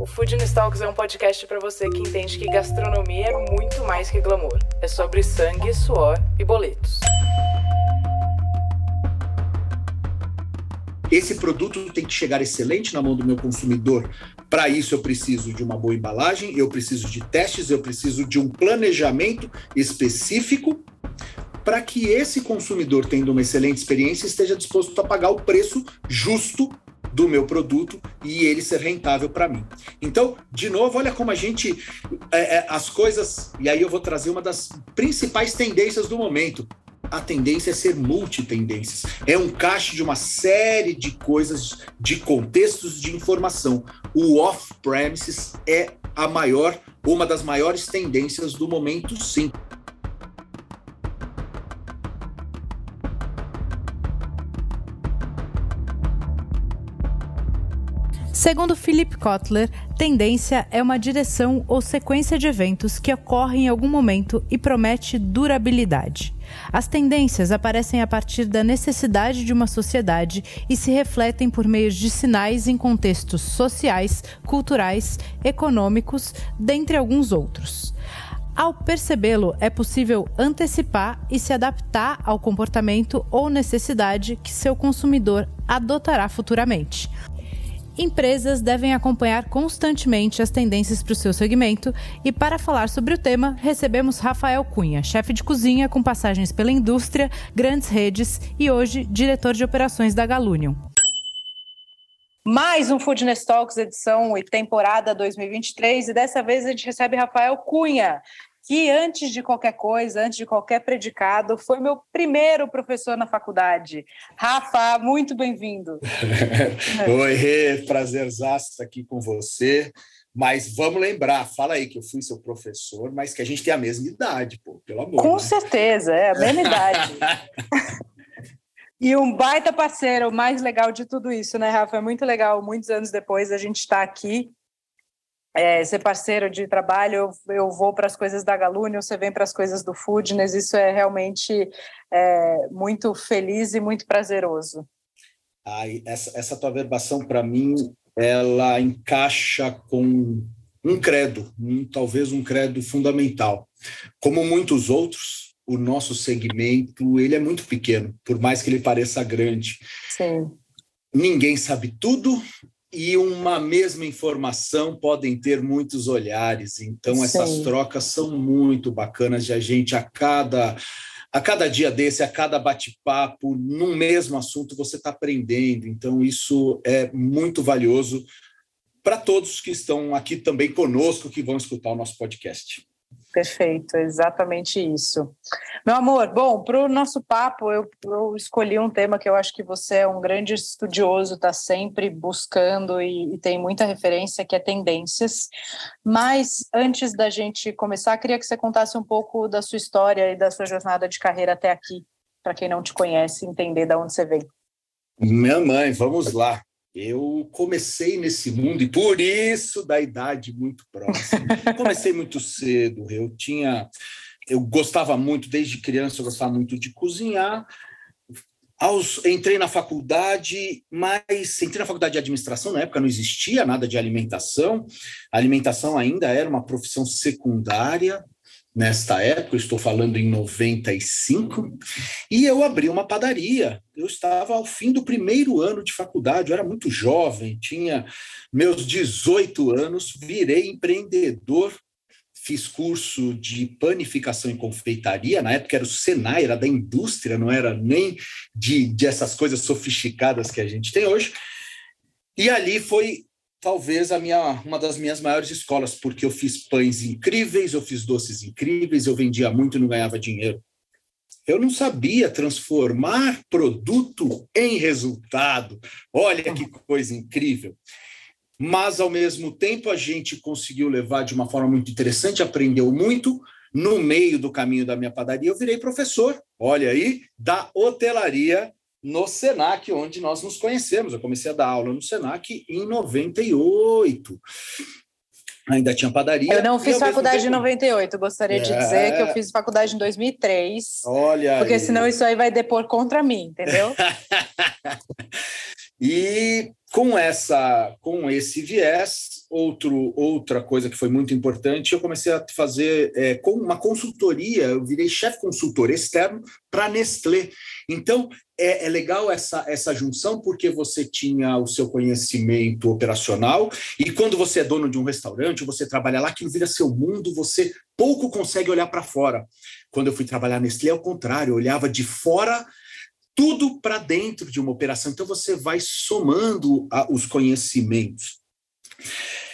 O Food Talks é um podcast para você que entende que gastronomia é muito mais que glamour. É sobre sangue, suor e boletos. Esse produto tem que chegar excelente na mão do meu consumidor. Para isso, eu preciso de uma boa embalagem, eu preciso de testes, eu preciso de um planejamento específico para que esse consumidor, tendo uma excelente experiência, esteja disposto a pagar o preço justo do meu produto e ele ser rentável para mim. Então, de novo, olha como a gente. É, é, as coisas. E aí eu vou trazer uma das principais tendências do momento. A tendência é ser multitendências. É um caixa de uma série de coisas, de contextos de informação. O off-premises é a maior, uma das maiores tendências do momento, sim. Segundo Philip Kotler, tendência é uma direção ou sequência de eventos que ocorrem em algum momento e promete durabilidade. As tendências aparecem a partir da necessidade de uma sociedade e se refletem por meio de sinais em contextos sociais, culturais, econômicos, dentre alguns outros. Ao percebê-lo, é possível antecipar e se adaptar ao comportamento ou necessidade que seu consumidor adotará futuramente. Empresas devem acompanhar constantemente as tendências para o seu segmento e, para falar sobre o tema, recebemos Rafael Cunha, chefe de cozinha com passagens pela indústria, grandes redes e hoje diretor de operações da Galunion. Mais um Foodness Talks edição e temporada 2023 e dessa vez a gente recebe Rafael Cunha, que antes de qualquer coisa, antes de qualquer predicado, foi meu primeiro professor na faculdade. Rafa, muito bem-vindo. Oi, Rê, prazerzaço estar aqui com você. Mas vamos lembrar, fala aí que eu fui seu professor, mas que a gente tem a mesma idade, pô, pelo amor. Com né? certeza, é a mesma idade. e um baita parceiro, o mais legal de tudo isso, né, Rafa? É muito legal, muitos anos depois, a gente está aqui é, ser parceiro de trabalho, eu, eu vou para as coisas da Galunion, você vem para as coisas do Foodness, isso é realmente é, muito feliz e muito prazeroso. Ai, essa, essa tua verbação, para mim, ela encaixa com um credo, um, talvez um credo fundamental. Como muitos outros, o nosso segmento ele é muito pequeno, por mais que ele pareça grande. Sim. Ninguém sabe tudo, e uma mesma informação podem ter muitos olhares. Então, Sim. essas trocas são muito bacanas de a gente a cada. A cada dia desse, a cada bate-papo, num mesmo assunto, você está aprendendo. Então, isso é muito valioso para todos que estão aqui também conosco, que vão escutar o nosso podcast. Perfeito, exatamente isso. Meu amor, bom, para o nosso papo, eu, eu, escolhi um tema que eu acho que você é um grande estudioso, está sempre buscando e, e, tem muita referência, que é tendências. Mas antes da gente começar, queria que você contasse um pouco da sua história e da sua jornada de carreira até aqui, para quem não te conhece, entender de onde você veio. Minha mãe, vamos lá. Eu comecei nesse mundo e por isso da idade muito próxima. comecei muito cedo. Eu tinha, eu gostava muito desde criança. Eu gostava muito de cozinhar. Aos, entrei na faculdade, mas entrei na faculdade de administração, na época não existia nada de alimentação, a alimentação ainda era uma profissão secundária, nesta época, estou falando em 95, e eu abri uma padaria. Eu estava ao fim do primeiro ano de faculdade, eu era muito jovem, tinha meus 18 anos, virei empreendedor, fiz curso de panificação e confeitaria, na época era o Senai, era da indústria, não era nem de, de essas coisas sofisticadas que a gente tem hoje. E ali foi talvez a minha uma das minhas maiores escolas, porque eu fiz pães incríveis, eu fiz doces incríveis, eu vendia muito e não ganhava dinheiro. Eu não sabia transformar produto em resultado. Olha que coisa incrível. Mas, ao mesmo tempo, a gente conseguiu levar de uma forma muito interessante, aprendeu muito. No meio do caminho da minha padaria, eu virei professor olha aí, da hotelaria no Senac, onde nós nos conhecemos. Eu comecei a dar aula no Senac em 98 ainda tinha padaria. Eu não fiz faculdade em 98, gostaria é... de dizer que eu fiz faculdade em 2003. Olha Porque aí. senão isso aí vai depor contra mim, entendeu? e com essa com esse viés, outro, outra coisa que foi muito importante, eu comecei a fazer é, com uma consultoria, eu virei chefe consultor externo para Nestlé. Então, é, é, legal essa, essa junção, porque você tinha o seu conhecimento operacional, e quando você é dono de um restaurante, você trabalha lá, aquilo vira seu mundo, você pouco consegue olhar para fora. Quando eu fui trabalhar Nestlé, ao contrário, eu olhava de fora tudo para dentro de uma operação. Então você vai somando a, os conhecimentos.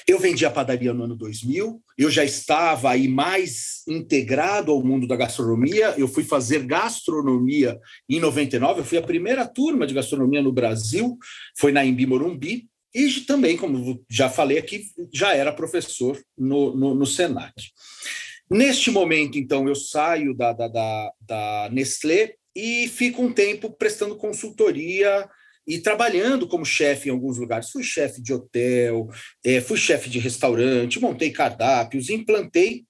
Eu vendi a padaria no ano 2000, eu já estava aí mais integrado ao mundo da gastronomia, eu fui fazer gastronomia em 99, eu fui a primeira turma de gastronomia no Brasil, foi na Embi Morumbi, e também, como já falei aqui, já era professor no, no, no Senac. Neste momento, então, eu saio da, da, da, da Nestlé e fico um tempo prestando consultoria e trabalhando como chefe em alguns lugares. Fui chefe de hotel, é, fui chefe de restaurante, montei cardápios, implantei.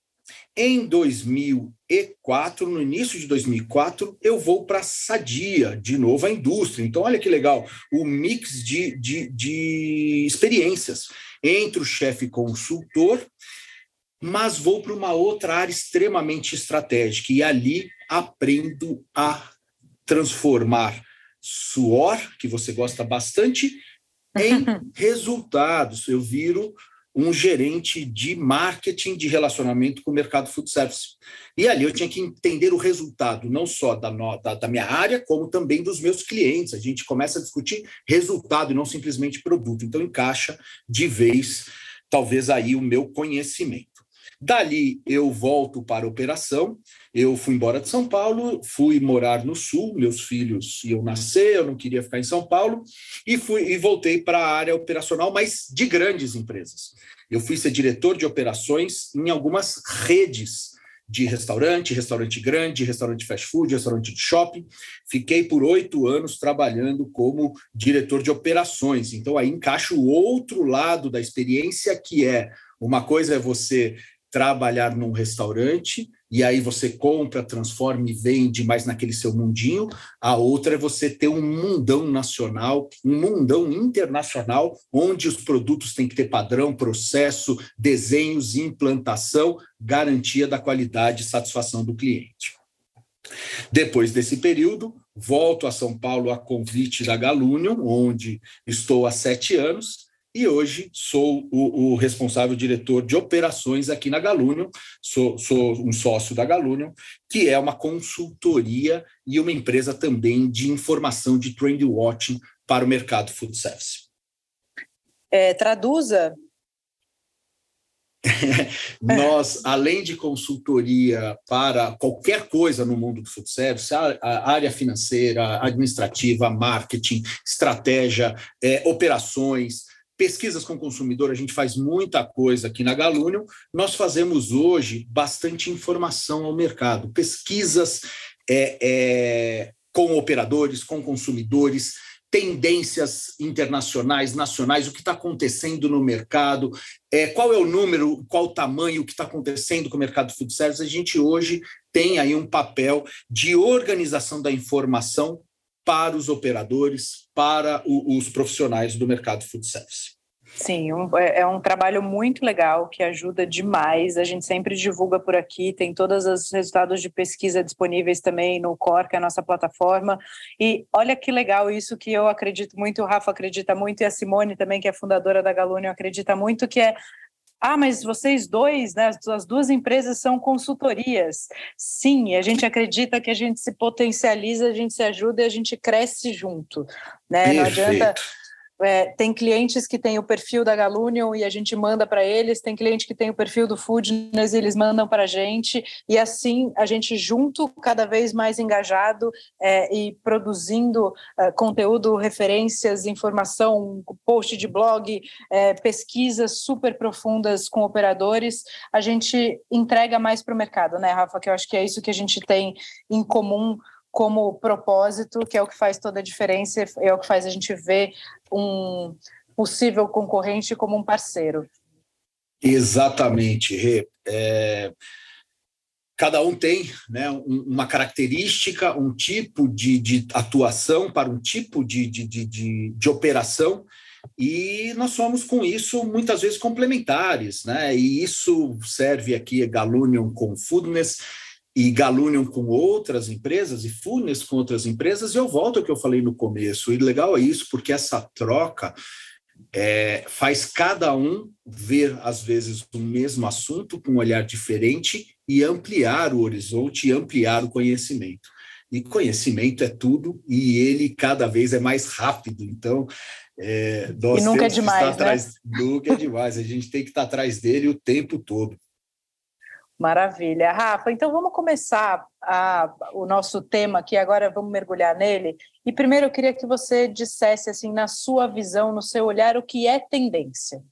Em 2004, no início de 2004, eu vou para a Sadia, de novo a indústria. Então, olha que legal, o mix de, de, de experiências entre o chefe consultor, mas vou para uma outra área extremamente estratégica, e ali aprendo a transformar suor, que você gosta bastante, em resultados. Eu viro um gerente de marketing de relacionamento com o mercado food service. E ali eu tinha que entender o resultado, não só da, da, da, minha área, como também dos meus clientes. A gente começa a discutir resultado e não simplesmente produto. Então, encaixa de vez, talvez, aí o meu conhecimento. Dali eu volto para a operação. Eu fui embora de São Paulo, fui morar no Sul, meus filhos iam nascer, eu não queria ficar em São Paulo, e fui e voltei para a área operacional, mas de grandes empresas. Eu fui ser diretor de operações em algumas redes de restaurante, restaurante grande, restaurante fast food, restaurante de shopping. Fiquei por oito anos trabalhando como diretor de operações. Então aí encaixa o outro lado da experiência, que é uma coisa é você trabalhar num restaurante e aí você compra, transforma e vende mais naquele seu mundinho. A outra é você ter um mundão nacional, um mundão internacional, onde os produtos têm que ter padrão, processo, desenhos, implantação, garantia da qualidade e satisfação do cliente. Depois desse período, volto a São Paulo a convite da Galunion, onde estou há sete anos, e hoje sou o, o, responsável diretor de operações aqui na Galunion, sou, sou, um sócio da Galunion, que é uma consultoria e uma empresa também de informação de trend watching para o mercado food service. É, traduza. Nós, além de consultoria para qualquer coisa no mundo do food service, a, área financeira, administrativa, marketing, estratégia, é, operações, Pesquisas com o consumidor, a gente faz muita coisa aqui na Galunion. Nós fazemos hoje bastante informação ao mercado, pesquisas é, é, com operadores, com consumidores, tendências internacionais, nacionais, o que está acontecendo no mercado, é, qual é o número, qual o tamanho, o que está acontecendo com o mercado food service. A gente hoje tem aí um papel de organização da informação para os operadores, para o, os profissionais do mercado food service. Sim, um, é, é um trabalho muito legal que ajuda demais. A gente sempre divulga por aqui, tem todos os resultados de pesquisa disponíveis também no Core, que é a nossa plataforma. E olha que legal isso que eu acredito muito, o Rafa acredita muito, e a Simone também, que é fundadora da Galunion, acredita muito, que é ah, mas vocês dois, né, as duas empresas são consultorias. Sim, a gente acredita que a gente se potencializa, a gente se ajuda e a gente cresce junto. Né? Não adianta é, tem clientes que têm o perfil da Galunion e a gente manda para eles, tem cliente que tem o perfil do Foodness e eles mandam para a gente, e assim a gente junto, cada vez mais engajado é, e produzindo é, conteúdo, referências, informação, post de blog, é, pesquisas super profundas com operadores, a gente entrega mais para o mercado, né, Rafa? Que eu acho que é isso que a gente tem em comum como propósito, que é o que faz toda a diferença, é o que faz a gente ver um possível concorrente como um parceiro. Exatamente, Rê. É, cada um tem né, uma característica, um tipo de, de atuação para um tipo de, de, de, de, operação, e nós somos, com isso, muitas vezes complementares, né? E isso serve aqui Galunion com Foodness e Galunion com outras empresas e Foodness com outras empresas, e eu volto ao que eu falei no começo, e legal é isso, porque essa troca é, faz cada um ver, às vezes, o mesmo assunto com um olhar diferente e ampliar o horizonte e ampliar o conhecimento. E conhecimento é tudo e ele cada vez é mais rápido. Então, é, nós e nunca é demais, né? atrás, nunca é demais. A gente tem que estar atrás dele o tempo todo. Maravilha. Rafa, então vamos começar a, o nosso tema aqui, agora vamos mergulhar nele. E primeiro eu queria que você dissesse, assim, na sua visão, no seu olhar, o que é tendência.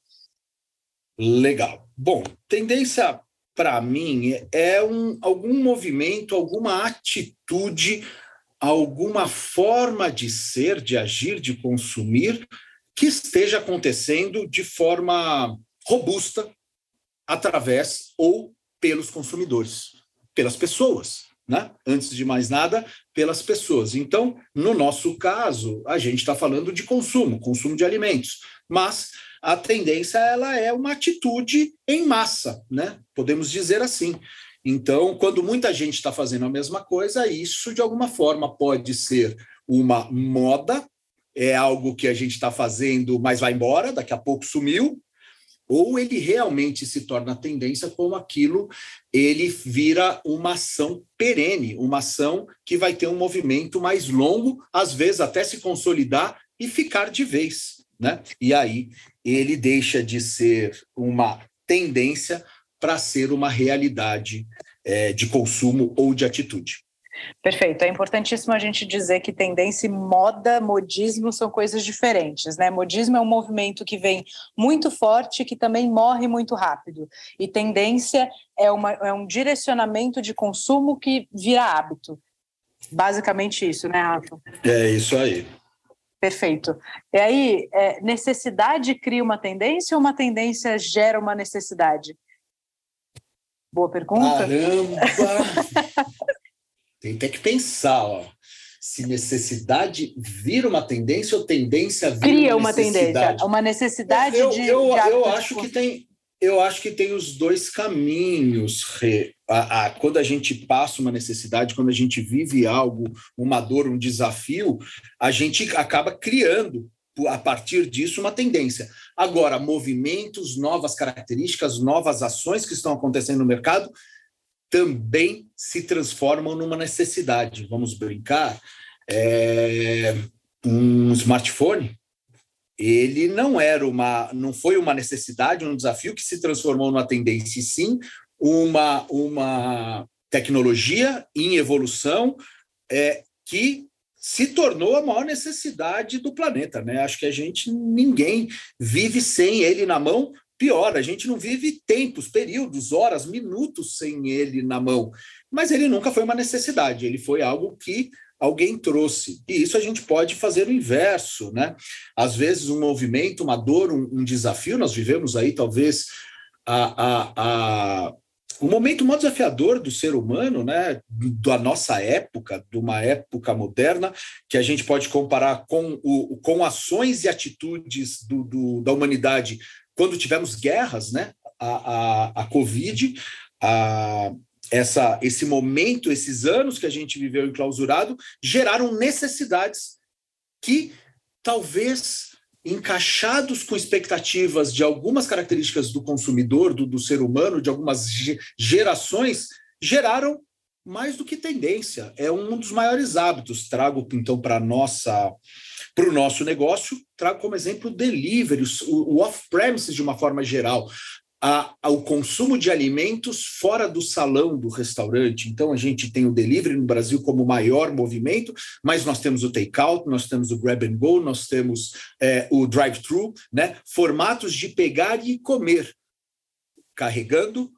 Legal. Bom, tendência, para mim, é um, algum movimento, alguma atitude, alguma forma de ser, de agir, de consumir, que esteja acontecendo de forma robusta, através ou pelos consumidores, pelas pessoas, né? Antes de mais nada, pelas pessoas. Então, no nosso caso, a gente está falando de consumo, consumo de alimentos, mas a tendência ela é uma atitude em massa, né? Podemos dizer assim. Então, quando muita gente está fazendo a mesma coisa, isso de alguma forma pode ser uma moda, é algo que a gente está fazendo, mas vai embora, daqui a pouco sumiu, ou ele realmente se torna tendência como aquilo, ele vira uma ação perene, uma ação que vai ter um movimento mais longo, às vezes até se consolidar e ficar de vez, né? E aí ele deixa de ser uma tendência para ser uma realidade é, de consumo ou de atitude. Perfeito. É importantíssimo a gente dizer que tendência e moda, modismo são coisas diferentes, né? Modismo é um movimento que vem muito forte, que também morre muito rápido. E tendência é, uma, é um direcionamento de consumo que vira hábito. Basicamente isso, né, Rafa? É isso aí. Perfeito. E aí, é, necessidade cria uma tendência ou uma tendência gera uma necessidade? Boa pergunta. Caramba! Tem até que pensar, ó. Se necessidade vira uma tendência ou tendência vira Cria uma, uma tendência, uma necessidade eu, de. Eu, de eu acho que tem. Eu acho que tem os dois caminhos. A, a, quando a gente passa uma necessidade, quando a gente vive algo, uma dor, um desafio, a gente acaba criando a partir disso uma tendência. Agora, movimentos, novas características, novas ações que estão acontecendo no mercado também se transformam numa necessidade. Vamos brincar, é, um smartphone ele não era uma, não foi uma necessidade, um desafio que se transformou numa tendência, e sim uma, uma tecnologia em evolução é, que se tornou a maior necessidade do planeta, né? Acho que a gente ninguém vive sem ele na mão Pior, a gente não vive tempos, períodos, horas, minutos sem ele na mão. Mas ele nunca foi uma necessidade, ele foi algo que alguém trouxe. E isso a gente pode fazer o inverso, né? Às vezes, um movimento, uma dor, um, um desafio, nós vivemos aí, talvez, a, a, a, o momento mais desafiador do ser humano, né, da nossa época, de uma época moderna, que a gente pode comparar com, o, com ações e atitudes do, do, da humanidade quando tivemos guerras, né? A, a, a Covid, a, essa, esse momento, esses anos que a gente viveu enclausurado, geraram necessidades que talvez encaixados com expectativas de algumas características do consumidor, do, do ser humano, de algumas gerações, geraram mais do que tendência. É um dos maiores hábitos. Trago então para nossa para o nosso negócio, trago como exemplo o delivery, o, o off-premises de uma forma geral. A, consumo de alimentos fora do salão do restaurante. Então, a gente tem o delivery no Brasil como maior movimento, mas nós temos o take-out, nós temos o grab and go, nós temos é, o drive-thru, né? formatos de pegar e comer, carregando,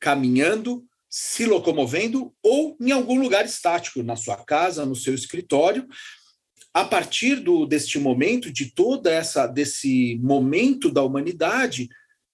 caminhando, se locomovendo ou em algum lugar estático, na sua casa, no seu escritório. A partir do, deste momento, de toda essa desse momento da humanidade,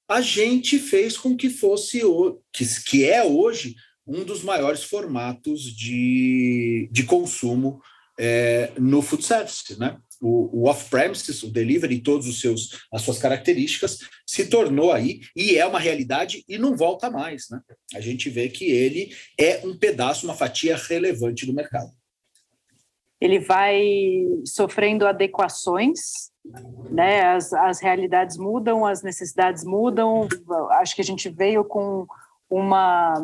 a gente fez com que fosse o que, que é hoje um dos maiores formatos de, de consumo é, no food service, né? O, o off-premises, o delivery, todos os seus as suas características se tornou aí e é uma realidade e não volta mais, né? A gente vê que ele é um pedaço, uma fatia relevante do mercado. Ele vai sofrendo adequações né? As, as realidades mudam, as necessidades mudam. Acho que a gente veio com uma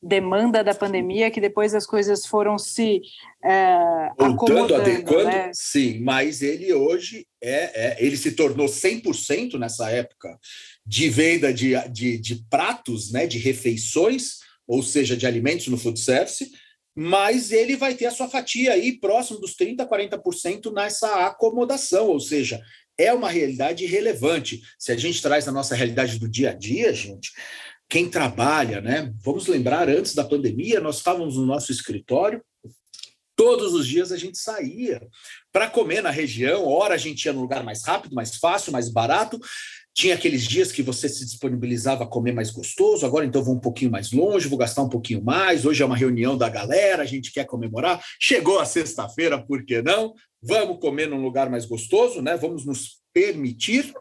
demanda da pandemia que depois as coisas foram se é, Voltando, adequando, né? sim, mas ele hoje é, é, ele se tornou 100% nessa época de venda de, de, de pratos, né, de refeições, ou seja, de alimentos no food service, mas ele vai ter a sua fatia aí próximo dos 30%, 40% nessa acomodação, ou seja, é uma realidade relevante. Se a gente traz a nossa realidade do dia a dia, gente, quem trabalha, né? Vamos lembrar, antes da pandemia, nós estávamos no nosso escritório, todos os dias a gente saía para comer na região, ora a gente ia no lugar mais rápido, mais fácil, mais barato, tinha aqueles dias que você se disponibilizava a comer mais gostoso, agora então vou um pouquinho mais longe, vou gastar um pouquinho mais. Hoje é uma reunião da galera, a gente quer comemorar. Chegou a sexta-feira, por que não? Vamos comer num lugar mais gostoso, né? Vamos nos permitir.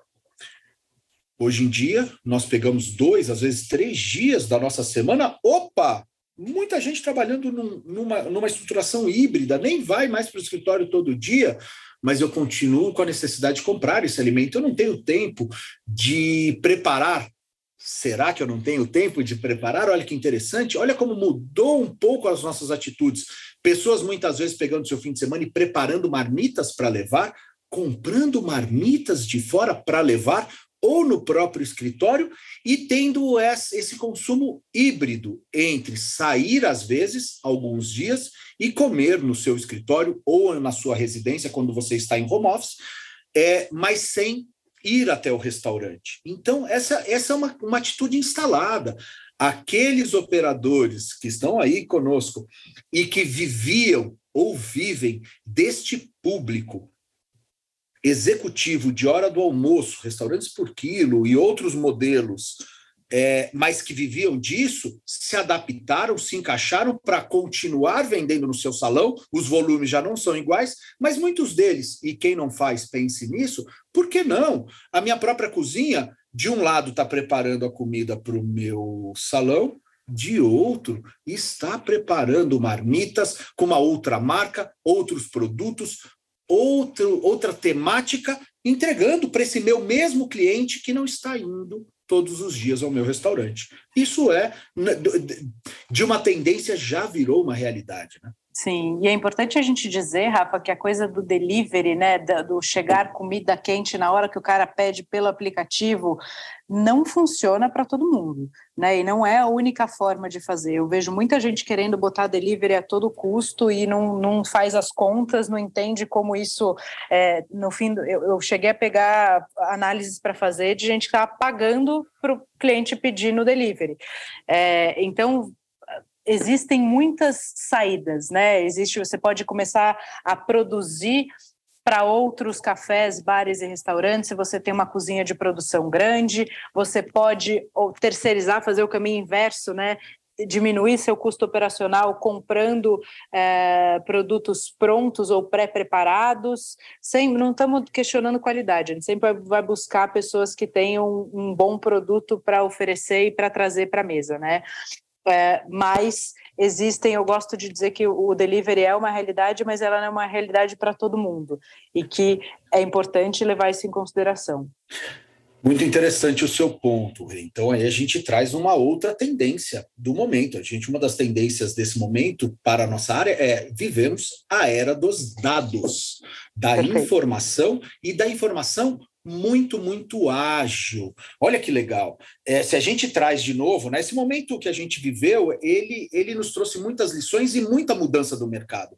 Hoje em dia, nós pegamos dois, às vezes três dias da nossa semana. Opa! Muita gente trabalhando num, numa, numa estruturação híbrida, nem vai mais para o escritório todo dia mas eu continuo com a necessidade de comprar esse alimento. Eu não tenho tempo de preparar. Será que eu não tenho tempo de preparar? Olha que interessante. Olha como mudou um pouco as nossas atitudes. Pessoas muitas vezes pegando seu fim de semana e preparando marmitas para levar, comprando marmitas de fora para levar, ou no próprio escritório e tendo esse consumo híbrido entre sair às vezes, alguns dias, e comer no seu escritório ou na sua residência quando você está em home office, é, mas sem ir até o restaurante. Então, essa, essa é uma, uma atitude instalada. Aqueles operadores que estão aí conosco e que viviam ou vivem deste público executivo de hora do almoço, restaurantes por quilo e outros modelos, é, mas que viviam disso, se adaptaram, se encaixaram para continuar vendendo no seu salão. Os volumes já não são iguais, mas muitos deles, e quem não faz, pense nisso, por que não? A minha própria cozinha, de um lado, está preparando a comida para o meu salão, de outro está preparando marmitas com uma outra marca, outros produtos, outro, outra temática, entregando para esse meu mesmo cliente que não está indo todos os dias ao meu restaurante. Isso é, né, de uma tendência, já virou uma realidade. Né? Sim, e é importante a gente dizer, Rafa, que a coisa do delivery, né, do chegar comida quente na hora que o cara pede pelo aplicativo, não funciona para todo mundo, né? E não é a única forma de fazer. Eu vejo muita gente querendo botar delivery a todo custo e não, não faz as contas, não entende como isso, é, no fim, eu, eu cheguei a pegar análises para fazer de gente que estava pagando para o cliente pedir no delivery. É, então, existem muitas saídas, né? Existe, você pode começar a produzir para outros cafés, bares e restaurantes, se você tem uma cozinha de produção grande, você pode terceirizar, fazer o caminho inverso, né? diminuir seu custo operacional comprando é, produtos prontos ou pré-preparados. Não estamos questionando qualidade, a gente sempre vai buscar pessoas que tenham um bom produto para oferecer e para trazer para a mesa, né? É, mas existem, eu gosto de dizer que o delivery é uma realidade, mas ela não é uma realidade para todo mundo e que é importante levar isso em consideração. Muito interessante o seu ponto. Então aí a gente traz uma outra tendência do momento. A gente uma das tendências desse momento para a nossa área é vivemos a era dos dados, da Perfeito. informação e da informação muito, muito ágil. Olha que legal. É, se a gente traz de novo, né, esse momento que a gente viveu, ele, ele nos trouxe muitas lições e muita mudança do mercado.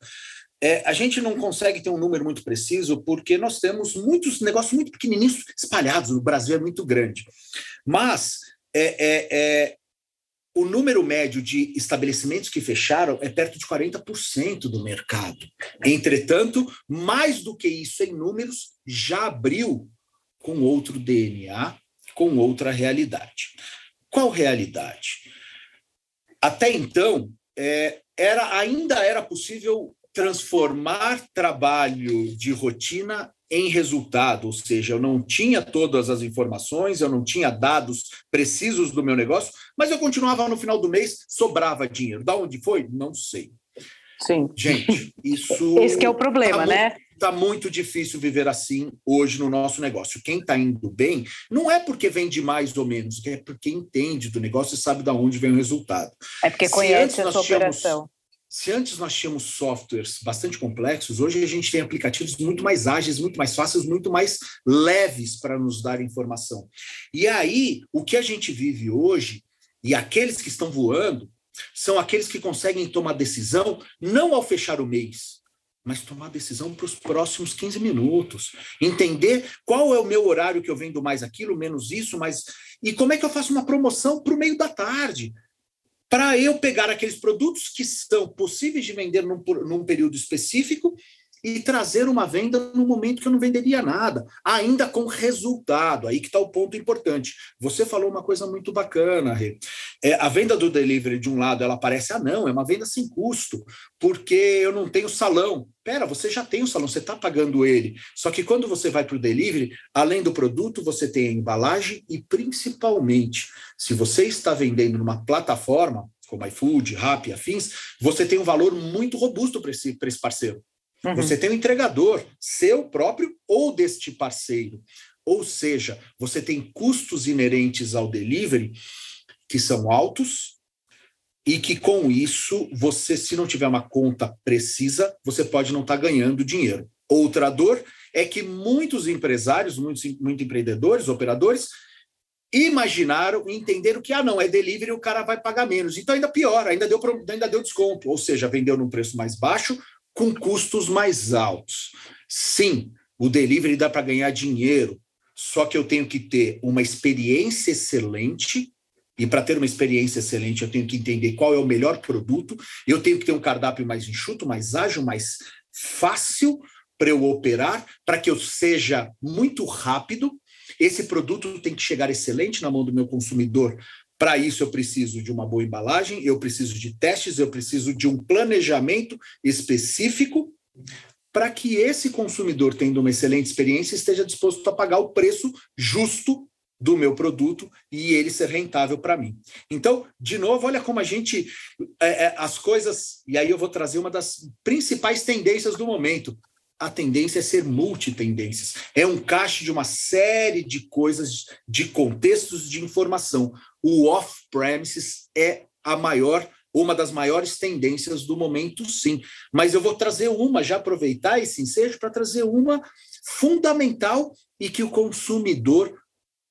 É, a gente não consegue ter um número muito preciso porque nós temos muitos negócios muito pequenininhos espalhados. No Brasil é muito grande. Mas é, é, é o número médio de estabelecimentos que fecharam é perto de 40% do mercado. Entretanto, mais do que isso em números, já abriu com outro DNA, com outra realidade. Qual realidade? Até então, é, era ainda era possível transformar trabalho de rotina em resultado, ou seja, eu não tinha todas as informações, eu não tinha dados precisos do meu negócio, mas eu continuava no final do mês, sobrava dinheiro. Da onde foi? Não sei. Sim. Gente, isso. Esse é o problema, tá né? Está muito difícil viver assim hoje no nosso negócio. Quem está indo bem não é porque vende mais ou menos, é porque entende do negócio e sabe de onde vem o resultado. É porque conhece a sua operação. Se antes nós tínhamos softwares bastante complexos, hoje a gente tem aplicativos muito mais ágeis, muito mais fáceis, muito mais leves para nos dar informação. E aí, o que a gente vive hoje, e aqueles que estão voando, são aqueles que conseguem tomar decisão não ao fechar o mês, mas tomar decisão para os próximos 15 minutos. Entender qual é o meu horário que eu vendo mais aquilo, menos isso, mas. E como é que eu faço uma promoção para o meio da tarde? para eu pegar aqueles produtos que são possíveis de vender num, num período específico e trazer uma venda no momento que eu não venderia nada, ainda com resultado. Aí que está o ponto importante. Você falou uma coisa muito bacana, Rê. É, a venda do delivery, de um lado, ela parece, ah, não, é uma venda sem custo, porque eu não tenho salão. Pera, você já tem o salão, você está pagando ele. Só que quando você vai para o delivery, além do produto, você tem a embalagem e, principalmente, se você está vendendo numa plataforma, como iFood, Rappi, afins, você tem um valor muito robusto para esse, esse parceiro. Uhum. Você tem um entregador, seu próprio ou deste parceiro. Ou seja, você tem custos inerentes ao delivery que são altos, e que com isso, você, se não tiver uma conta precisa, você pode não estar tá ganhando dinheiro. Outra dor é que muitos empresários, muitos, muitos empreendedores, operadores, imaginaram entenderam que, ah, não, é delivery, o cara vai pagar menos. Então, ainda pior, ainda deu, ainda deu desconto, ou seja, vendeu num preço mais baixo, com custos mais altos. Sim, o delivery dá para ganhar dinheiro, só que eu tenho que ter uma experiência excelente e para ter uma experiência excelente, eu tenho que entender qual é o melhor produto, eu tenho que ter um cardápio mais enxuto, mais ágil, mais fácil para eu operar, para que eu seja muito rápido. Esse produto tem que chegar excelente na mão do meu consumidor. Para isso, eu preciso de uma boa embalagem, eu preciso de testes, eu preciso de um planejamento específico para que esse consumidor, tendo uma excelente experiência, esteja disposto a pagar o preço justo do meu produto e ele ser rentável para mim. Então, de novo, olha como a gente. É, é, as coisas. E aí eu vou trazer uma das principais tendências do momento. A tendência é ser multitendências. É um caixa de uma série de coisas, de contextos de informação. O off-premises é a maior, uma das maiores tendências do momento, sim. Mas eu vou trazer uma, já aproveitar esse ensejo para trazer uma fundamental e que o consumidor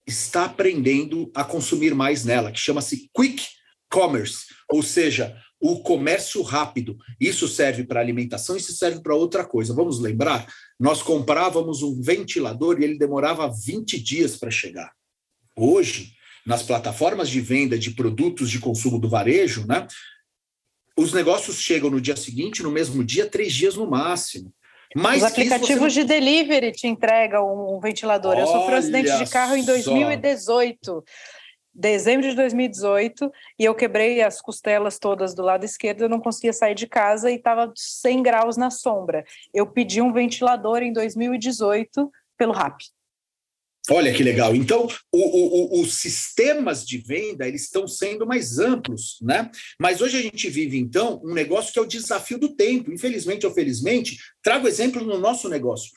está aprendendo a consumir mais nela, que chama-se Quick Commerce, ou seja, o comércio rápido. Isso serve para alimentação, isso serve para outra coisa. Vamos lembrar? Nós comprávamos um ventilador e ele demorava 20 dias para chegar. Hoje, nas plataformas de venda de produtos de consumo do varejo, né, os negócios chegam no dia seguinte, no mesmo dia, três dias no máximo. Os aplicativos não... de delivery te entregam um ventilador. Olha eu sofri um acidente de carro em 2018. Só. Dezembro de 2018, e eu quebrei as costelas todas do lado esquerdo, eu não conseguia sair de casa e estava 100 graus na sombra. Eu pedi um ventilador em 2018 pelo RAP. Olha que legal. Então, o, o, os sistemas de venda eles estão sendo mais amplos, né? Mas hoje a gente vive, então, um negócio que é o desafio do tempo. Infelizmente ou felizmente, trago exemplo no nosso negócio.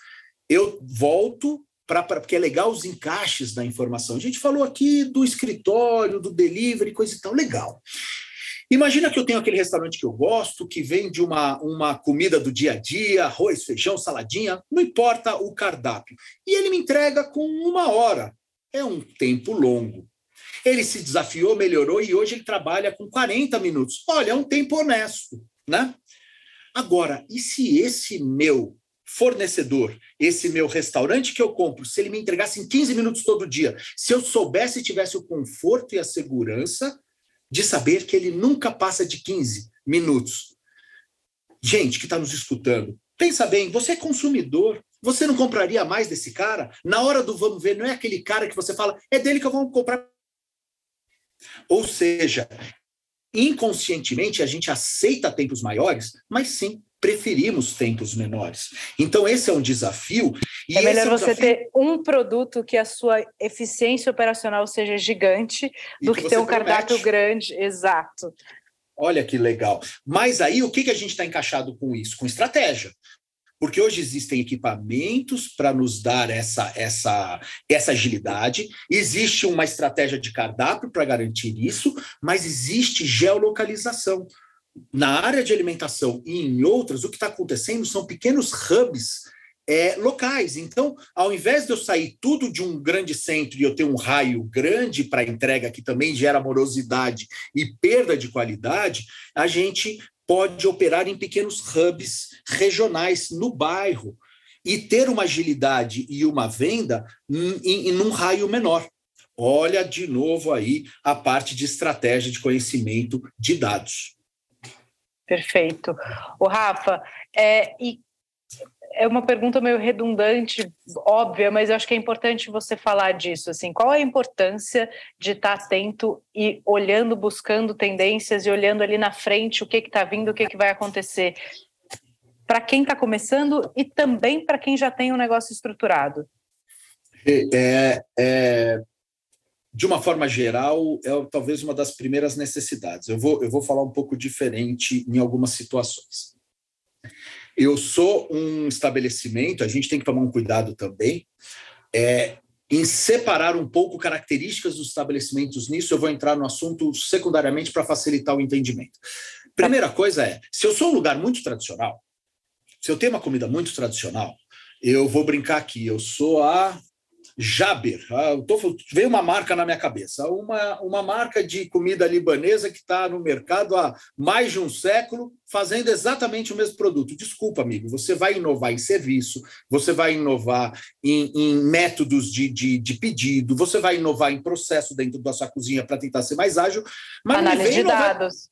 Eu volto para porque é legal os encaixes da informação. A gente falou aqui do escritório, do delivery, coisa e tal, legal. Imagina que eu tenho aquele restaurante que eu gosto, que vende uma, uma comida do dia a dia, arroz, feijão, saladinha, não importa o cardápio. E ele me entrega com uma hora. É um tempo longo. Ele se desafiou, melhorou e hoje ele trabalha com 40 minutos. Olha, é um tempo honesto, né? Agora, e se esse meu fornecedor, esse meu restaurante que eu compro, se ele me entregasse em 15 minutos todo dia, se eu soubesse e tivesse o conforto e a segurança de saber que ele nunca passa de 15 minutos. Gente que está nos escutando, pensa bem, você é consumidor, você não compraria mais desse cara? Na hora do vamos ver, não é aquele cara que você fala, é dele que eu vou comprar. Ou seja, inconscientemente a gente aceita tempos maiores, mas sim, preferimos tempos menores. Então, esse é um desafio. é melhor é um você desafio... ter um produto que a sua eficiência operacional seja gigante do que, que ter um promete. cardápio grande. Exato. Olha que legal. Mas aí, o que, que a gente está encaixado com isso? Com estratégia. Porque hoje existem equipamentos para nos dar essa, essa, essa agilidade, existe uma estratégia de cardápio para garantir isso, mas existe geolocalização na área de alimentação e em outras, o que está acontecendo são pequenos hubs é, locais. Então, ao invés de eu sair tudo de um grande centro e eu ter um raio grande para entrega que também gera morosidade e perda de qualidade, a gente pode operar em pequenos hubs regionais no bairro e ter uma agilidade e uma venda em, em um raio menor. Olha de novo aí a parte de estratégia de conhecimento de dados. Perfeito. O Rafa, é, e é uma pergunta meio redundante, óbvia, mas eu acho que é importante você falar disso. Assim, qual a importância de estar atento e olhando, buscando tendências e olhando ali na frente o que está vindo, o que, que vai acontecer para quem está começando e também para quem já tem um negócio estruturado? É, é, de uma forma geral, é talvez uma das primeiras necessidades. Eu vou, eu vou falar um pouco diferente em algumas situações. Eu sou um estabelecimento, a gente tem que tomar um cuidado também, é, em separar um pouco características dos estabelecimentos nisso, eu vou entrar no assunto secundariamente para facilitar o entendimento. Primeira coisa é, se eu sou um lugar muito tradicional, se eu tenho uma comida muito tradicional, eu vou brincar aqui, eu sou a Jaber. Ah, tô, veio uma marca na minha cabeça, uma, uma marca de comida libanesa que está no mercado há mais de um século, fazendo exatamente o mesmo produto. Desculpa, amigo, você vai inovar em serviço, você vai inovar em, em métodos de, de, de, pedido, você vai inovar em processo dentro da sua cozinha para tentar ser mais ágil. Mas Análise de inovar... dados.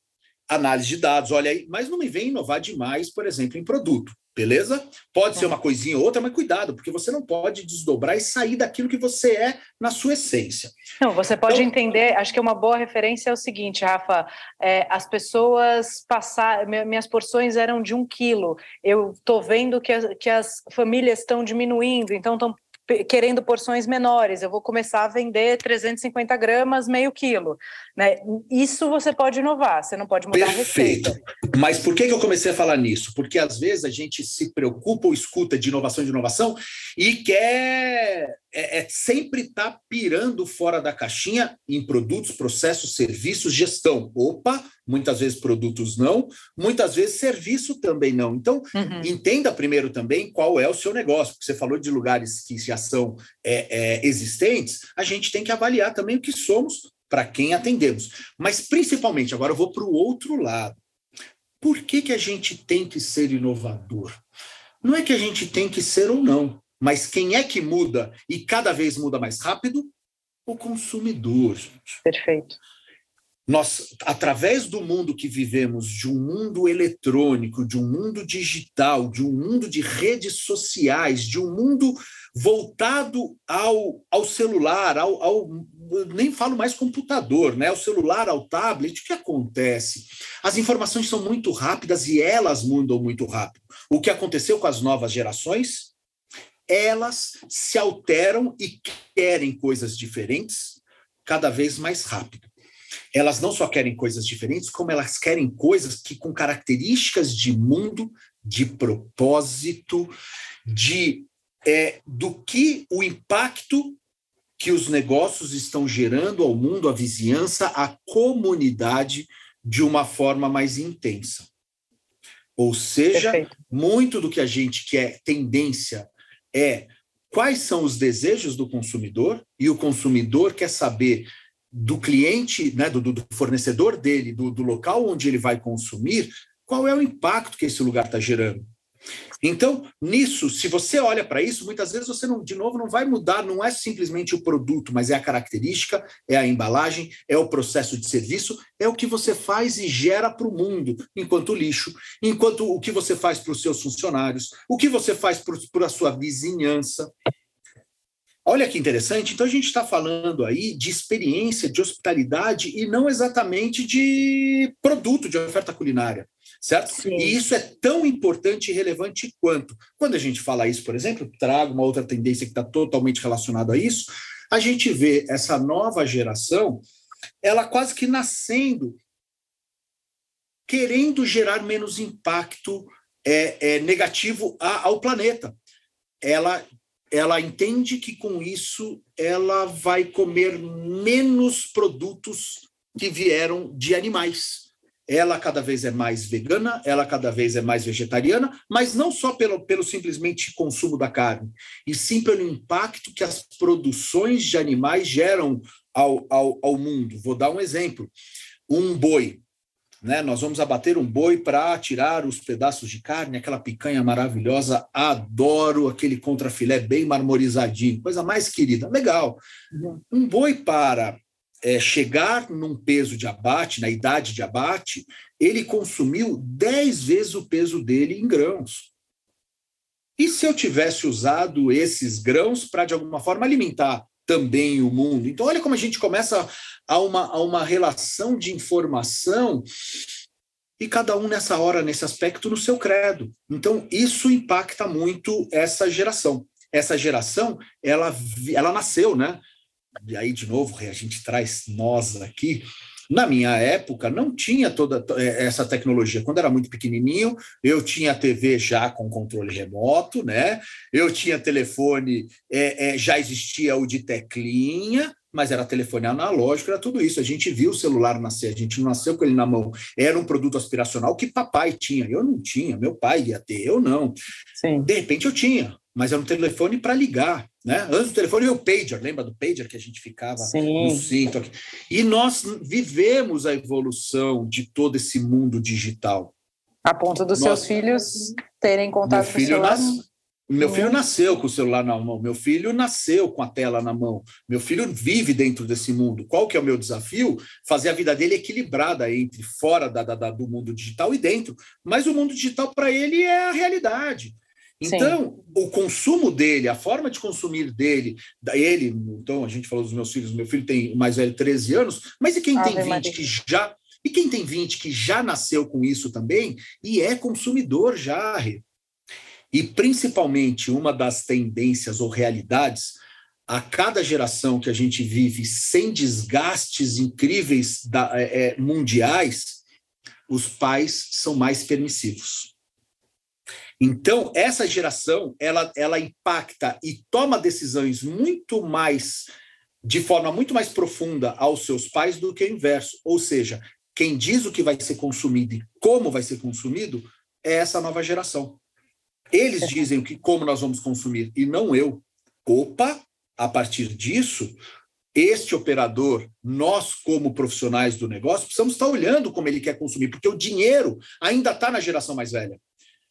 Análise de dados, olha aí, mas não me vem inovar demais, por exemplo, em produto. Beleza? Pode ser uma coisinha ou outra, mas cuidado, porque você não pode desdobrar e sair daquilo que você é na sua essência. Não, você pode então, entender, acho que uma boa referência é o seguinte, Rafa, é, as pessoas passar, minhas porções eram de um quilo, eu estou vendo que, as, que as famílias estão diminuindo, então estão querendo porções menores, eu vou começar a vender 350 gramas, meio quilo. Né? Isso você pode inovar, você não pode mudar Perfeito. a receita. Mas por que, que eu comecei a falar nisso? Porque às vezes a gente se preocupa ou escuta de inovação de inovação e quer é, é sempre estar tá pirando fora da caixinha em produtos, processos, serviços, gestão. Opa, muitas vezes produtos não, muitas vezes serviço também não. Então, uhum. entenda primeiro também qual é o seu negócio, porque você falou de lugares que já são é, é, existentes, a gente tem que avaliar também o que somos para quem atendemos. Mas, principalmente, agora eu vou para o outro lado. Por que, que a gente tem que ser inovador? Não é que a gente tem que ser ou não, mas quem é que muda e cada vez muda mais rápido? O consumidor. Gente. Perfeito. Nós, através do mundo que vivemos, de um mundo eletrônico, de um mundo digital, de um mundo de redes sociais, de um mundo voltado ao, ao celular, ao, ao nem falo mais computador, né? Ao celular, ao tablet, o que acontece? As informações são muito rápidas e elas mudam muito rápido. O que aconteceu com as novas gerações? Elas se alteram e querem coisas diferentes cada vez mais rápido elas não só querem coisas diferentes, como elas querem coisas que com características de mundo, de propósito, de é, do que o impacto que os negócios estão gerando ao mundo, à vizinhança, à comunidade de uma forma mais intensa. Ou seja, Perfeito. muito do que a gente quer, tendência, é quais são os desejos do consumidor, e o consumidor quer saber do cliente, né, do, do fornecedor dele, do, do local onde ele vai consumir, qual é o impacto que esse lugar está gerando. Então, nisso, se você olha para isso, muitas vezes você não, de novo, não vai mudar, não é simplesmente o produto, mas é a característica, é a embalagem, é o processo de serviço, é o que você faz e gera para o mundo, enquanto lixo, enquanto o que você faz para os seus funcionários, o que você faz para a sua vizinhança. Olha que interessante. Então, a gente está falando aí de experiência, de hospitalidade e não exatamente de produto, de oferta culinária certo? Sim. E isso é tão importante e relevante quanto. Quando a gente fala isso, por exemplo, trago uma outra tendência que está totalmente relacionada a isso, a gente vê essa nova geração, ela quase que nascendo, querendo gerar menos impacto é, é negativo a, ao planeta. Ela ela entende que com isso ela vai comer menos produtos que vieram de animais ela cada vez é mais vegana, ela cada vez é mais vegetariana, mas não só pelo, pelo simplesmente consumo da carne, e sim pelo impacto que as produções de animais geram ao, ao, ao mundo. Vou dar um exemplo: um boi. Né? Nós vamos abater um boi para tirar os pedaços de carne, aquela picanha maravilhosa. Adoro aquele contrafilé bem marmorizadinho, coisa mais querida. Legal. Uhum. Um boi para é, chegar num peso de abate, na idade de abate, ele consumiu 10 vezes o peso dele em grãos. E se eu tivesse usado esses grãos para, de alguma forma, alimentar também o mundo? Então, olha como a gente começa a uma, a uma relação de informação e cada um nessa hora, nesse aspecto, no seu credo. Então, isso impacta muito essa geração. Essa geração, ela, ela nasceu, né? e aí, de novo, a gente traz nós aqui. Na minha época, não tinha toda é, essa tecnologia. Quando era muito pequenininho, eu tinha TV já com controle remoto, né? Eu tinha telefone, é, é, já existia o de teclinha, mas era telefone analógico, era tudo isso. A gente viu o celular nascer, a gente não nasceu com ele na mão. Era um produto aspiracional que papai tinha, eu não tinha, meu pai ia ter, eu não. Sim. De repente eu tinha mas era um telefone para ligar. Né? Antes do telefone veio o pager, lembra do pager que a gente ficava Sim. no cinto? Aqui. E nós vivemos a evolução de todo esse mundo digital. A ponto dos nós, seus filhos terem contato com o celular. Nas, meu filho nasceu com o celular na mão, meu filho nasceu com a tela na mão, meu filho vive dentro desse mundo. Qual que é o meu desafio? Fazer a vida dele equilibrada entre fora da, da, do mundo digital e dentro. Mas o mundo digital, para ele, é a realidade. Então, Sim. o consumo dele, a forma de consumir dele, ele, então a gente falou dos meus filhos, meu filho tem mais velho 13 anos, mas e quem Ave tem 20 Maria. que já e quem tem 20 que já nasceu com isso também e é consumidor já, e principalmente uma das tendências ou realidades a cada geração que a gente vive sem desgastes incríveis da, é, mundiais, os pais são mais permissivos. Então, essa geração, ela, ela impacta e toma decisões muito mais, de forma muito mais profunda aos seus pais do que o inverso. Ou seja, quem diz o que vai ser consumido e como vai ser consumido é essa nova geração. Eles dizem o que, como nós vamos consumir e não eu. Opa, a partir disso, este operador, nós como profissionais do negócio, precisamos estar olhando como ele quer consumir, porque o dinheiro ainda está na geração mais velha.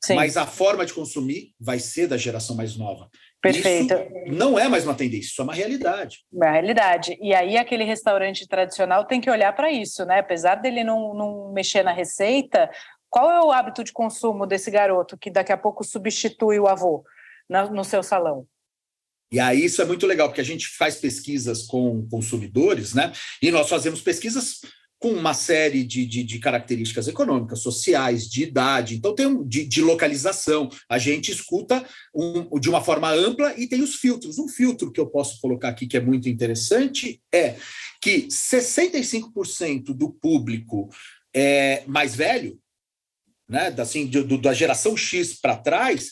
Sim. Mas a forma de consumir vai ser da geração mais nova. Perfeito. Isso não é mais uma tendência, isso é uma realidade. É uma realidade. E aí aquele restaurante tradicional tem que olhar para isso, né? Apesar dele não, não mexer na receita, qual é o hábito de consumo desse garoto que daqui a pouco substitui o avô no, no seu salão? E aí isso é muito legal, porque a gente faz pesquisas com consumidores, né? E nós fazemos pesquisas com uma série de, de, de, características econômicas, sociais, de idade, então tem um, de, de localização. A gente escuta um, de uma forma ampla e tem os filtros. Um filtro que eu posso colocar aqui que é muito interessante é que 65% do público é mais velho, né, assim, do, da geração X para trás,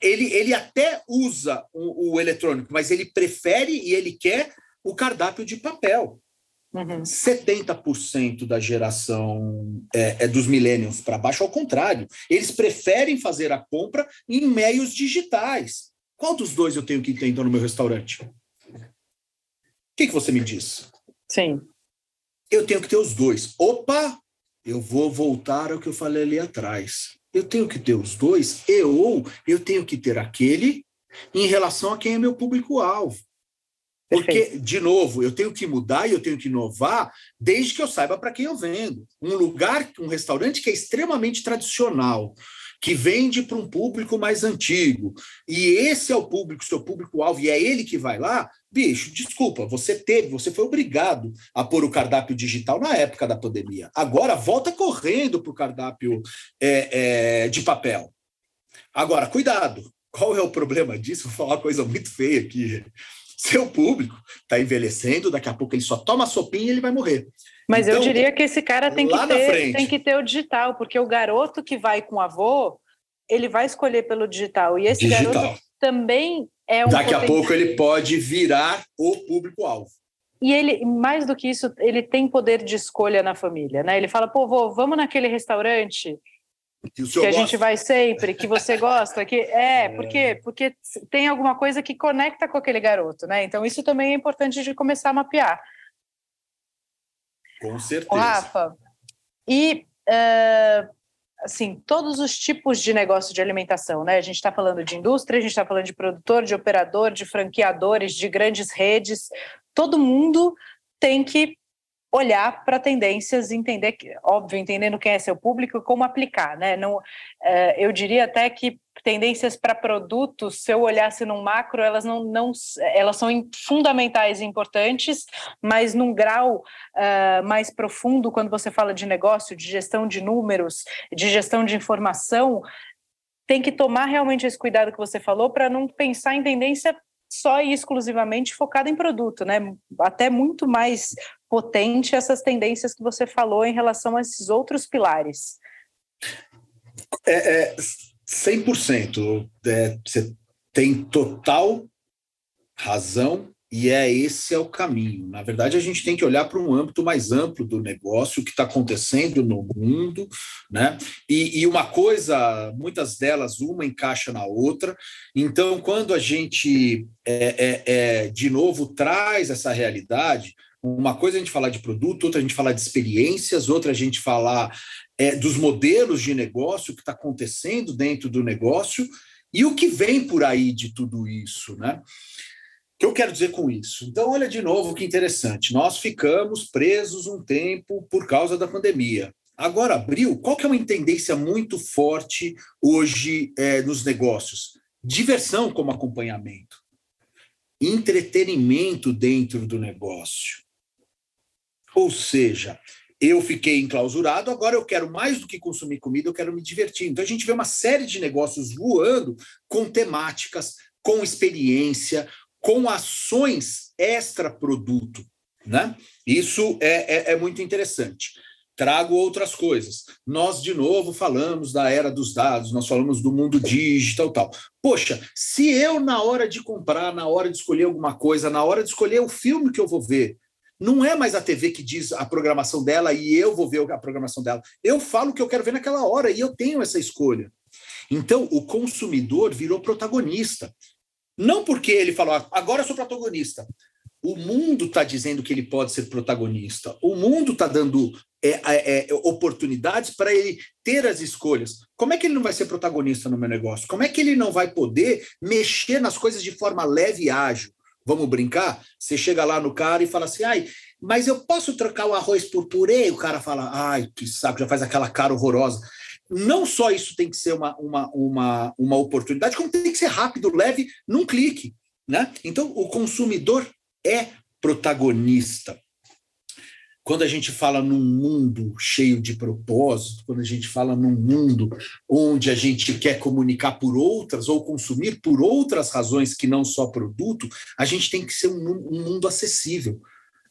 ele, ele até usa o, o eletrônico, mas ele prefere e ele quer o cardápio de papel. Uhum. 70% da geração é, é dos millennials para baixo, ao contrário, eles preferem fazer a compra em meios digitais. Qual dos dois eu tenho que ter então no meu restaurante? O que, que você me diz? Sim. Eu tenho que ter os dois. Opa, eu vou voltar ao que eu falei ali atrás. eu tenho que ter os dois, e ou eu tenho que ter aquele em relação a quem é meu público-alvo. Porque, de novo, eu tenho que mudar e eu tenho que inovar desde que eu saiba para quem eu vendo. Um lugar, um restaurante que é extremamente tradicional, que vende para um público mais antigo, e esse é o público, seu público-alvo, e é ele que vai lá, bicho, desculpa, você teve, você foi obrigado a pôr o cardápio digital na época da pandemia. Agora volta correndo para o cardápio é, é, de papel. Agora, cuidado, qual é o problema disso? Vou falar uma coisa muito feia aqui. Seu público está envelhecendo, daqui a pouco ele só toma sopinha e ele vai morrer. Mas então, eu diria que esse cara tem que, ter, tem que ter o digital, porque o garoto que vai com o avô, ele vai escolher pelo digital. E esse digital. garoto também é um. Daqui potencial. a pouco ele pode virar o público-alvo. E ele, mais do que isso, ele tem poder de escolha na família, né? Ele fala, pô, vô, vamos naquele restaurante que, que a gente vai sempre, que você gosta, que é, é, porque porque tem alguma coisa que conecta com aquele garoto, né? Então isso também é importante de começar a mapear. Com certeza. Rafa, e uh, assim, todos os tipos de negócio de alimentação, né? A gente está falando de indústria, a gente está falando de produtor, de operador, de franqueadores, de grandes redes. Todo mundo tem que olhar para tendências, entender, óbvio, entendendo quem é seu público e como aplicar, né? Não, uh, eu diria até que tendências para produtos, se eu olhasse num macro, elas não, não elas são fundamentais e importantes, mas num grau uh, mais profundo, quando você fala de negócio, de gestão de números, de gestão de informação, tem que tomar realmente esse cuidado que você falou para não pensar em tendência só e exclusivamente focada em produto, né? Até muito mais potente essas tendências que você falou em relação a esses outros pilares. É, é 100%. É, você tem total razão e é esse é o caminho. Na verdade, a gente tem que olhar para um âmbito mais amplo do negócio, o que está acontecendo no mundo, né? E, e, uma coisa, muitas delas, uma encaixa na outra. Então, quando a gente, é, é, é, de novo, traz essa realidade, uma coisa é a gente falar de produto, outra a gente falar de experiências, outra a gente falar é, dos modelos de negócio, o que está acontecendo dentro do negócio e o que vem por aí de tudo isso, né? O que eu quero dizer com isso? Então, olha de novo que interessante. Nós ficamos presos um tempo por causa da pandemia. Agora abriu. Qual que é uma tendência muito forte hoje é, nos negócios? Diversão como acompanhamento, entretenimento dentro do negócio. Ou seja, eu fiquei enclausurado, agora eu quero mais do que consumir comida, eu quero me divertir. Então a gente vê uma série de negócios voando com temáticas, com experiência, com ações extra-produto. Né? Isso é, é, é muito interessante trago outras coisas. Nós, de novo, falamos da era dos dados, nós falamos do mundo digital tal. Poxa, se eu, na hora de comprar, na hora de escolher alguma coisa, na hora de escolher o filme que eu vou ver, não é mais a TV que diz a programação dela e eu vou ver a programação dela. Eu falo o que eu quero ver naquela hora e eu tenho essa escolha. Então, o consumidor virou protagonista. Não porque ele falou, ah, agora eu sou protagonista. O mundo está dizendo que ele pode ser protagonista. O mundo está dando é, é, é, oportunidades para ele ter as escolhas. Como é que ele não vai ser protagonista no meu negócio? Como é que ele não vai poder mexer nas coisas de forma leve e ágil? Vamos brincar? Você chega lá no cara e fala assim, ai, mas eu posso trocar o arroz por purê? O cara fala, ai, que saco, já faz aquela cara horrorosa. Não só isso tem que ser uma, uma, uma, uma oportunidade, como tem que ser rápido, leve, num clique. Né? Então, o consumidor é protagonista quando a gente fala num mundo cheio de propósito, quando a gente fala num mundo onde a gente quer comunicar por outras ou consumir por outras razões que não só produto, a gente tem que ser um, um mundo acessível.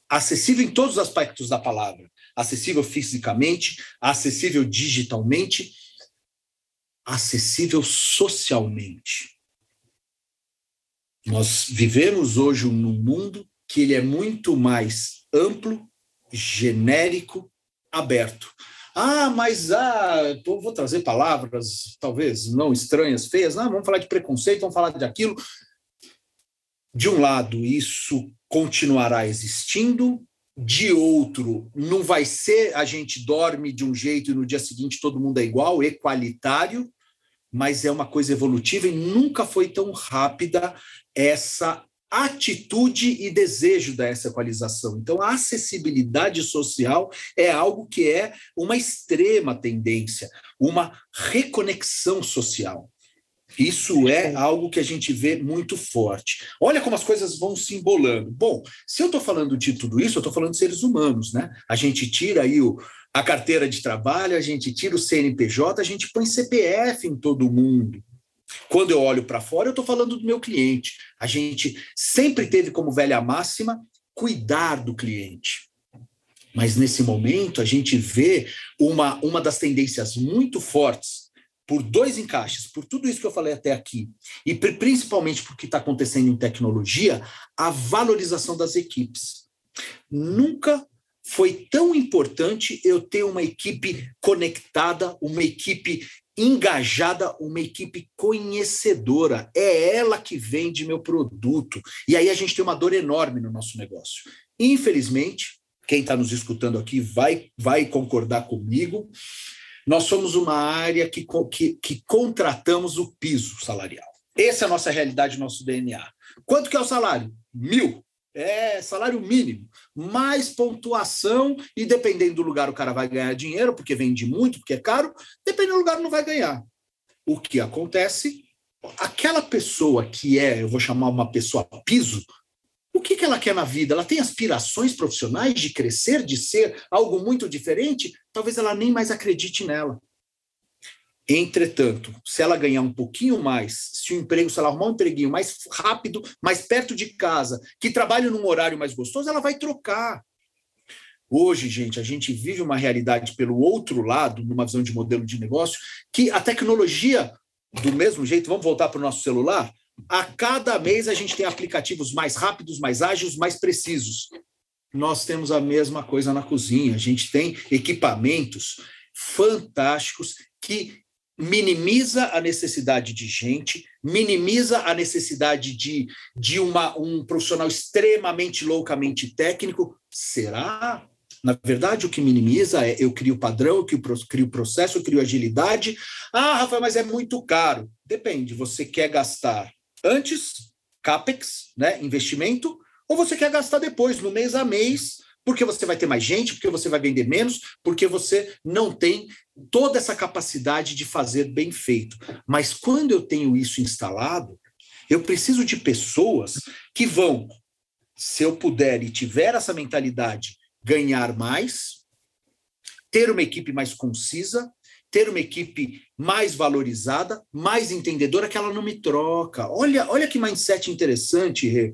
Acessível em todos os aspectos da palavra. Acessível fisicamente, acessível digitalmente, acessível socialmente. Nós vivemos hoje num mundo que ele é muito mais amplo genérico, aberto. Ah, mas ah, vou trazer palavras talvez não estranhas, feias. Não, vamos falar de preconceito, vamos falar de aquilo. De um lado, isso continuará existindo, de outro não vai ser a gente dorme de um jeito e no dia seguinte todo mundo é igual, equalitário, mas é uma coisa evolutiva e nunca foi tão rápida essa atitude e desejo dessa equalização. Então, a acessibilidade social é algo que é uma extrema tendência, uma reconexão social. Isso é algo que a gente vê muito forte. Olha como as coisas vão se embolando. Bom, se eu estou falando de tudo isso, eu estou falando de seres humanos, né? A gente tira aí o, a carteira de trabalho, a gente tira o CNPJ, a gente põe CPF em todo mundo. Quando eu olho para fora, eu estou falando do meu cliente. A gente sempre teve como velha máxima cuidar do cliente. Mas nesse momento a gente vê uma, uma das tendências muito fortes por dois encaixes, por tudo isso que eu falei até aqui, e principalmente por que está acontecendo em tecnologia, a valorização das equipes. Nunca foi tão importante eu ter uma equipe conectada, uma equipe engajada, uma equipe conhecedora. É ela que vende meu produto. E aí a gente tem uma dor enorme no nosso negócio. Infelizmente, quem está nos escutando aqui vai, vai concordar comigo. Nós somos uma área que, que, que contratamos o piso salarial. Essa é a nossa realidade, nosso DNA. Quanto que é o salário? Mil é salário mínimo, mais pontuação, e dependendo do lugar o cara vai ganhar dinheiro, porque vende muito, porque é caro, dependendo do lugar não vai ganhar. O que acontece? Aquela pessoa que é, eu vou chamar uma pessoa piso, o que, que ela quer na vida? Ela tem aspirações profissionais de crescer, de ser algo muito diferente? Talvez ela nem mais acredite nela. Entretanto, se ela ganhar um pouquinho mais, se o emprego, se ela arrumar um empreguinho mais rápido, mais perto de casa, que trabalhe num horário mais gostoso, ela vai trocar. Hoje, gente, a gente vive uma realidade pelo outro lado, numa visão de modelo de negócio, que a tecnologia, do mesmo jeito, vamos voltar para o nosso celular, a cada mês a gente tem aplicativos mais rápidos, mais ágeis, mais precisos. Nós temos a mesma coisa na cozinha, a gente tem equipamentos fantásticos que minimiza a necessidade de gente, minimiza a necessidade de, de uma, um profissional extremamente loucamente técnico. Será? Na verdade, o que minimiza é eu crio padrão, eu crio processo, eu crio agilidade. Ah, Rafael, mas é muito caro. Depende, você quer gastar antes, CAPEX, né, investimento, ou você quer gastar depois, no mês a mês, porque você vai ter mais gente, porque você vai vender menos, porque você não tem toda essa capacidade de fazer bem feito. Mas quando eu tenho isso instalado, eu preciso de pessoas que vão, se eu puder e tiver essa mentalidade, ganhar mais, ter uma equipe mais concisa, ter uma equipe mais valorizada, mais entendedora, que ela não me troca. Olha, olha que mindset interessante, Rê.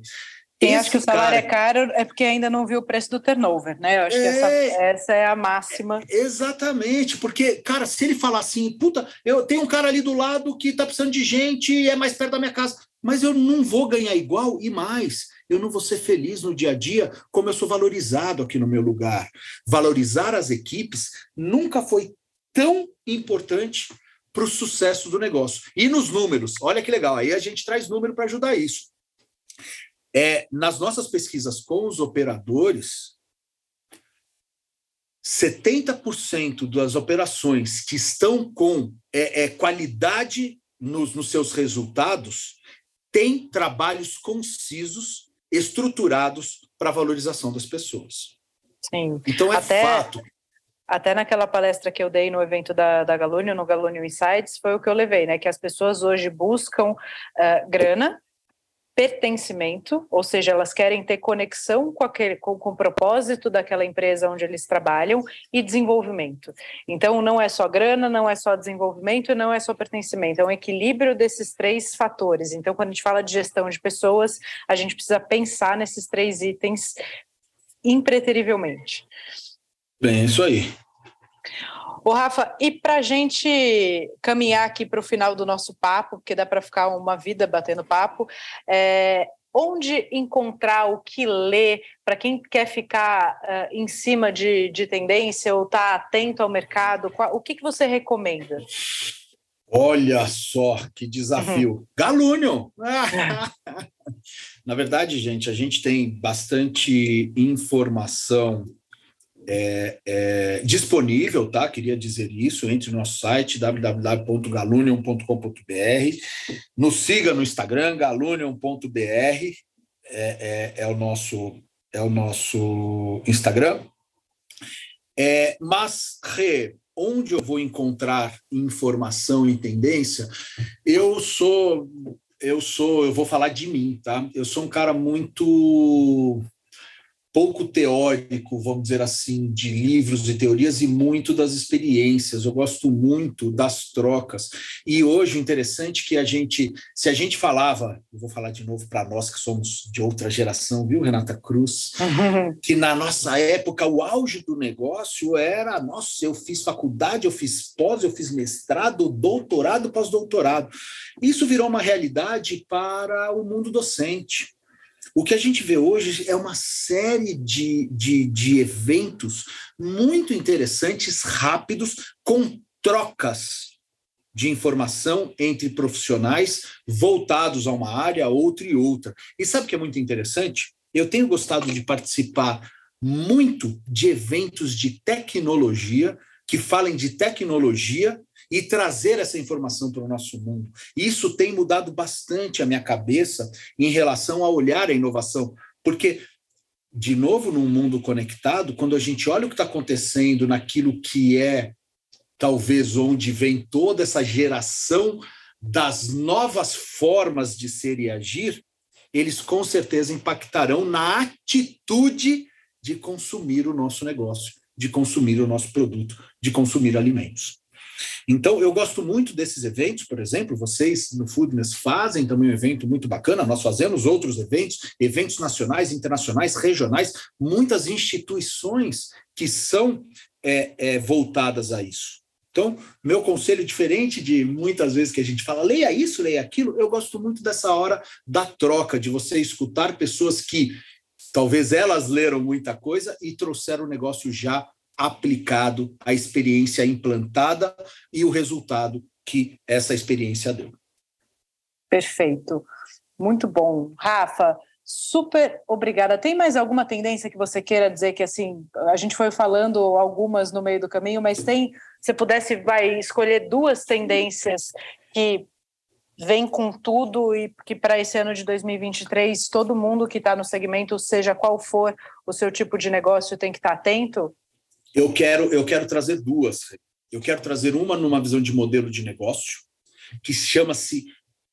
Quem acha que o salário é cara... é caro é porque ainda não viu o preço do turnover, né? Eu acho é... que essa, é. essa, é a máxima. É, exatamente, porque, cara, se ele falar assim, puta, eu tenho um cara ali do lado que tá precisando de gente e é mais perto da minha casa, mas eu não vou ganhar igual e mais, eu não vou ser feliz no dia a dia como eu sou valorizado aqui no meu lugar. Valorizar as equipes nunca foi tão importante para o sucesso do negócio. E nos números, olha que legal, aí a gente traz número para ajudar isso. É, nas nossas pesquisas com os operadores, 70% das operações que estão com é, é, qualidade nos, nos seus resultados têm trabalhos concisos, estruturados para a valorização das pessoas. Sim. Então é até, fato. Até naquela palestra que eu dei no evento da, da Galúnio, no Galúnio Insights, foi o que eu levei, né? Que as pessoas hoje buscam uh, grana pertencimento, ou seja, elas querem ter conexão com, aquele, com, com o propósito daquela empresa onde eles trabalham e desenvolvimento. Então, não é só grana, não é só desenvolvimento, não é só pertencimento, é um equilíbrio desses três fatores. Então, quando a gente fala de gestão de pessoas, a gente precisa pensar nesses três itens impreterivelmente. Bem, é isso aí. O Rafa, e para a gente caminhar aqui para o final do nosso papo, porque dá para ficar uma vida batendo papo, é, onde encontrar o que ler para quem quer ficar uh, em cima de, de tendência ou estar tá atento ao mercado? Qual, o que, que você recomenda? Olha só que desafio. Uhum. Galúnio! Na verdade, gente, a gente tem bastante informação é, é, disponível, tá? Queria dizer isso, entre no nosso site www.galunion.com.br, nos siga no Instagram, galunion.br, é, é, é, o nosso é o nosso Instagram. É, mas, Rê, onde eu vou encontrar informação e tendência? Eu sou eu sou, eu vou falar de mim, tá? Eu sou um cara muito pouco teórico, vamos dizer assim, de livros e teorias e muito das experiências. Eu gosto muito das trocas. E hoje o interessante é que a gente, se a gente falava, eu vou falar de novo para nós que somos de outra geração, viu, Renata Cruz, que na nossa época o auge do negócio era, nossa, eu fiz faculdade, eu fiz pós, eu fiz mestrado, doutorado, pós-doutorado. Isso virou uma realidade para o mundo docente. O que a gente vê hoje é uma série de, de, de eventos muito interessantes, rápidos, com trocas de informação entre profissionais voltados a uma área, outra e outra. E sabe o que é muito interessante? Eu tenho gostado de participar muito de eventos de tecnologia que falem de tecnologia e trazer essa informação para o nosso mundo. Isso tem mudado bastante a minha cabeça em relação a olhar a inovação, porque de novo, num mundo conectado, quando a gente olha o que está acontecendo naquilo que é, talvez, onde vem toda essa geração das novas formas de ser e agir, eles com certeza impactarão na atitude de consumir o nosso negócio, de consumir o nosso produto, de consumir alimentos. Então, eu gosto muito desses eventos, por exemplo, vocês no Foodness fazem também um evento muito bacana, nós fazemos outros eventos, eventos nacionais, internacionais, regionais, muitas instituições que são é, é, voltadas a isso. Então, meu conselho, diferente de muitas vezes que a gente fala, leia isso, leia aquilo, eu gosto muito dessa hora da troca, de você escutar pessoas que talvez elas leram muita coisa e trouxeram o negócio já aplicado, a experiência implantada e o resultado que essa experiência deu. Perfeito. Muito bom. Rafa, super obrigada. Tem mais alguma tendência que você queira dizer que assim, a gente foi falando algumas no meio do caminho, mas tem, se pudesse vai escolher duas tendências que vem com tudo e que para esse ano de 2023 todo mundo que está no segmento, seja qual for o seu tipo de negócio, tem que estar tá atento? Eu quero, eu quero trazer duas. Eu quero trazer uma numa visão de modelo de negócio, que chama-se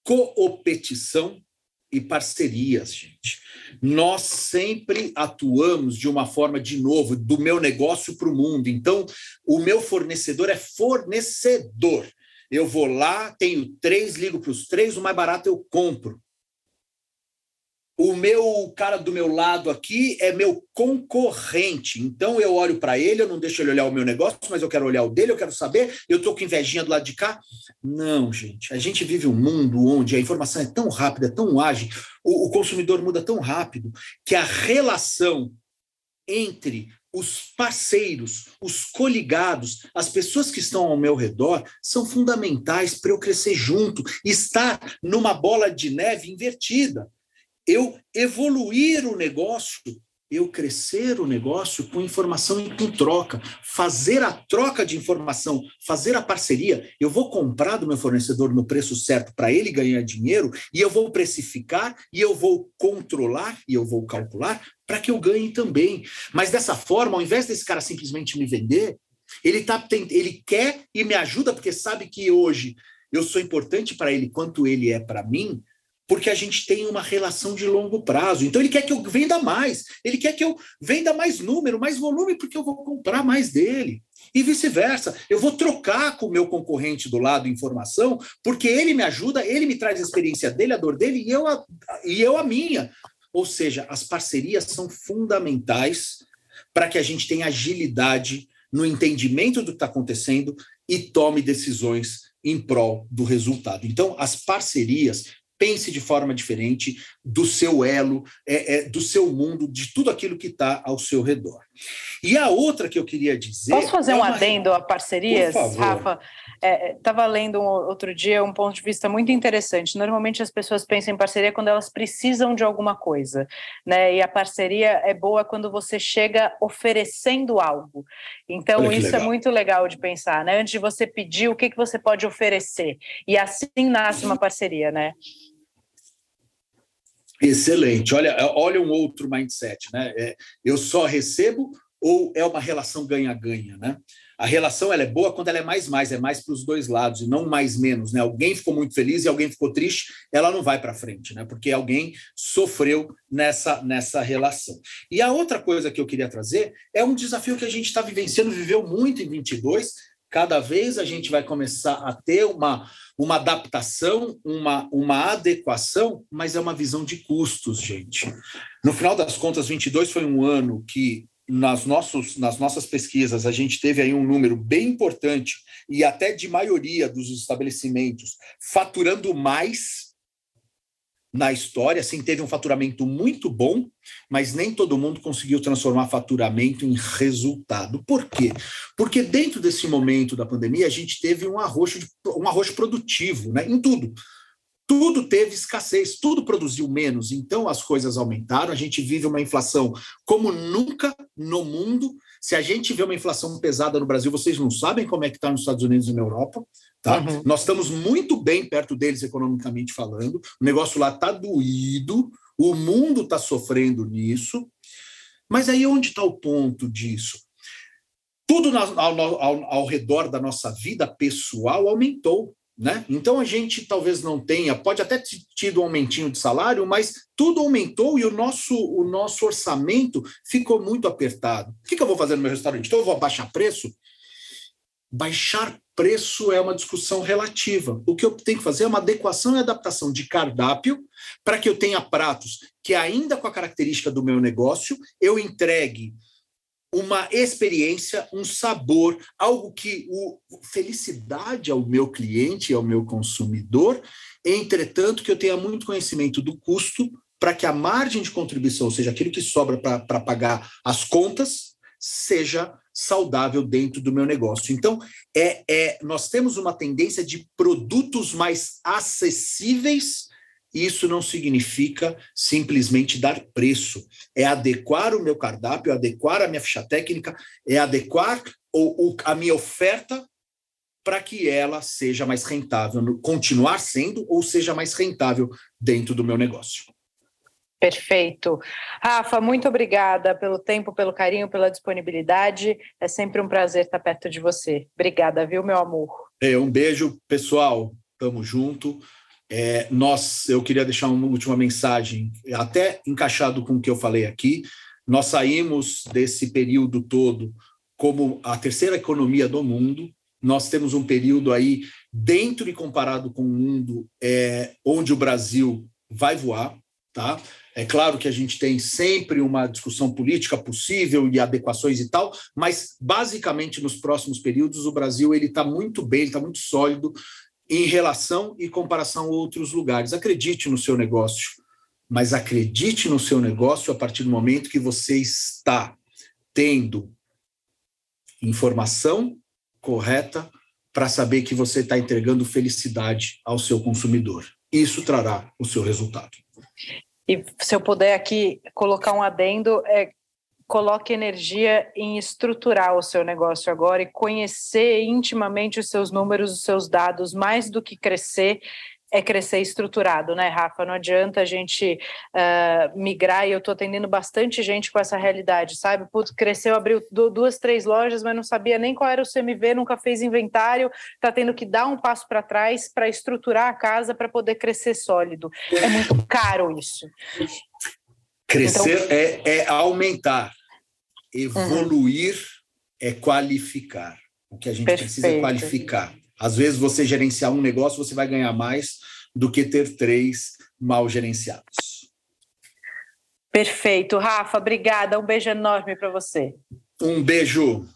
coopetição e parcerias, gente. Nós sempre atuamos de uma forma, de novo, do meu negócio para o mundo. Então, o meu fornecedor é fornecedor. Eu vou lá, tenho três, ligo para os três, o mais barato eu compro. O meu cara do meu lado aqui é meu concorrente. Então eu olho para ele, eu não deixo ele olhar o meu negócio, mas eu quero olhar o dele, eu quero saber, eu estou com invejinha do lado de cá. Não, gente. A gente vive um mundo onde a informação é tão rápida, tão ágil, o, o consumidor muda tão rápido, que a relação entre os parceiros, os coligados, as pessoas que estão ao meu redor são fundamentais para eu crescer junto, estar numa bola de neve invertida eu evoluir o negócio, eu crescer o negócio com informação e com troca, fazer a troca de informação, fazer a parceria. Eu vou comprar do meu fornecedor no preço certo para ele ganhar dinheiro e eu vou precificar e eu vou controlar e eu vou calcular para que eu ganhe também. Mas dessa forma, ao invés desse cara simplesmente me vender, ele tá ele quer e me ajuda porque sabe que hoje eu sou importante para ele quanto ele é para mim porque a gente tem uma relação de longo prazo. Então ele quer que eu venda mais, ele quer que eu venda mais número, mais volume, porque eu vou comprar mais dele. E vice-versa, eu vou trocar com o meu concorrente do lado informação, porque ele me ajuda, ele me traz a experiência dele, a dor dele, e eu a, e eu a minha. Ou seja, as parcerias são fundamentais para que a gente tenha agilidade no entendimento do que está acontecendo e tome decisões em prol do resultado. Então, as parcerias pense de forma diferente do seu elo, é, é do seu mundo, de tudo aquilo que está ao seu redor. E a outra que eu queria dizer. Posso fazer é um adendo a parcerias, Rafa? Estava é, lendo um, outro dia um ponto de vista muito interessante. Normalmente as pessoas pensam em parceria quando elas precisam de alguma coisa, né? E a parceria é boa quando você chega oferecendo algo. Então isso é legal. é muito legal de pensar, né? Antes de você pedir, o que, que você pode oferecer? E assim nasce uma parceria, né? Excelente. Olha, olha um outro mindset, né? É, eu só recebo ou é uma relação ganha-ganha, né? A relação ela é boa quando ela é mais mais, é mais para os dois lados e não mais menos, né? Alguém ficou muito feliz e alguém ficou triste, ela não vai para frente, né? Porque alguém sofreu nessa nessa relação. E a outra coisa que eu queria trazer é um desafio que a gente está vivenciando, viveu muito em 22, cada vez a gente vai começar a ter uma, uma adaptação, uma, uma adequação, mas é uma visão de custos, gente. No final das contas, 22 foi um ano que nas, nossos, nas nossas pesquisas, a gente teve aí um número bem importante e até de maioria dos estabelecimentos faturando mais na história, assim, teve um faturamento muito bom, mas nem todo mundo conseguiu transformar faturamento em resultado. Por quê? Porque dentro desse momento da pandemia, a gente teve um arroxo, de, um arroxo produtivo, né, em tudo tudo teve escassez, tudo produziu menos, então as coisas aumentaram. A gente vive uma inflação como nunca no mundo. Se a gente vê uma inflação pesada no Brasil, vocês não sabem como é que está nos Estados Unidos e na Europa. Tá? Uhum. Nós estamos muito bem perto deles economicamente falando. O negócio lá está doído, o mundo está sofrendo nisso. Mas aí onde está o ponto disso? Tudo ao, ao, ao redor da nossa vida pessoal aumentou. Né? Então a gente talvez não tenha, pode até ter tido um aumentinho de salário, mas tudo aumentou e o nosso, o nosso orçamento ficou muito apertado. O que, que eu vou fazer no meu restaurante? Então eu vou abaixar preço? Baixar preço é uma discussão relativa. O que eu tenho que fazer é uma adequação e adaptação de cardápio para que eu tenha pratos que, ainda com a característica do meu negócio, eu entregue uma experiência, um sabor, algo que o felicidade ao meu cliente, ao meu consumidor, entretanto que eu tenha muito conhecimento do custo para que a margem de contribuição, ou seja, aquilo que sobra para pagar as contas, seja saudável dentro do meu negócio. Então, é, é, nós temos uma tendência de produtos mais acessíveis isso não significa simplesmente dar preço, é adequar o meu cardápio, adequar a minha ficha técnica, é adequar o, o, a minha oferta para que ela seja mais rentável, continuar sendo ou seja mais rentável dentro do meu negócio. Perfeito. Rafa, muito obrigada pelo tempo, pelo carinho, pela disponibilidade. É sempre um prazer estar perto de você. Obrigada, viu, meu amor? É, um beijo, pessoal. Tamo junto. É, nós, eu queria deixar uma última mensagem, até encaixado com o que eu falei aqui. Nós saímos desse período todo como a terceira economia do mundo. Nós temos um período aí dentro e comparado com o mundo é, onde o Brasil vai voar, tá? É claro que a gente tem sempre uma discussão política possível e adequações e tal, mas basicamente nos próximos períodos o Brasil ele está muito bem, está muito sólido em relação e comparação a outros lugares. Acredite no seu negócio, mas acredite no seu negócio a partir do momento que você está tendo informação correta para saber que você está entregando felicidade ao seu consumidor. Isso trará o seu resultado. E se eu puder aqui colocar um adendo, é coloque energia em estruturar o seu negócio agora e conhecer intimamente os seus números, os seus dados, mais do que crescer é crescer estruturado, né, Rafa? Não adianta a gente uh, migrar, e eu estou atendendo bastante gente com essa realidade, sabe? Putz, cresceu, abriu duas, três lojas, mas não sabia nem qual era o CMV, nunca fez inventário, está tendo que dar um passo para trás para estruturar a casa para poder crescer sólido. É muito caro isso. Crescer então, é, é aumentar, evoluir uhum. é qualificar. O que a gente Perfeito. precisa é qualificar. Às vezes, você gerenciar um negócio, você vai ganhar mais do que ter três mal gerenciados. Perfeito. Rafa, obrigada. Um beijo enorme para você. Um beijo.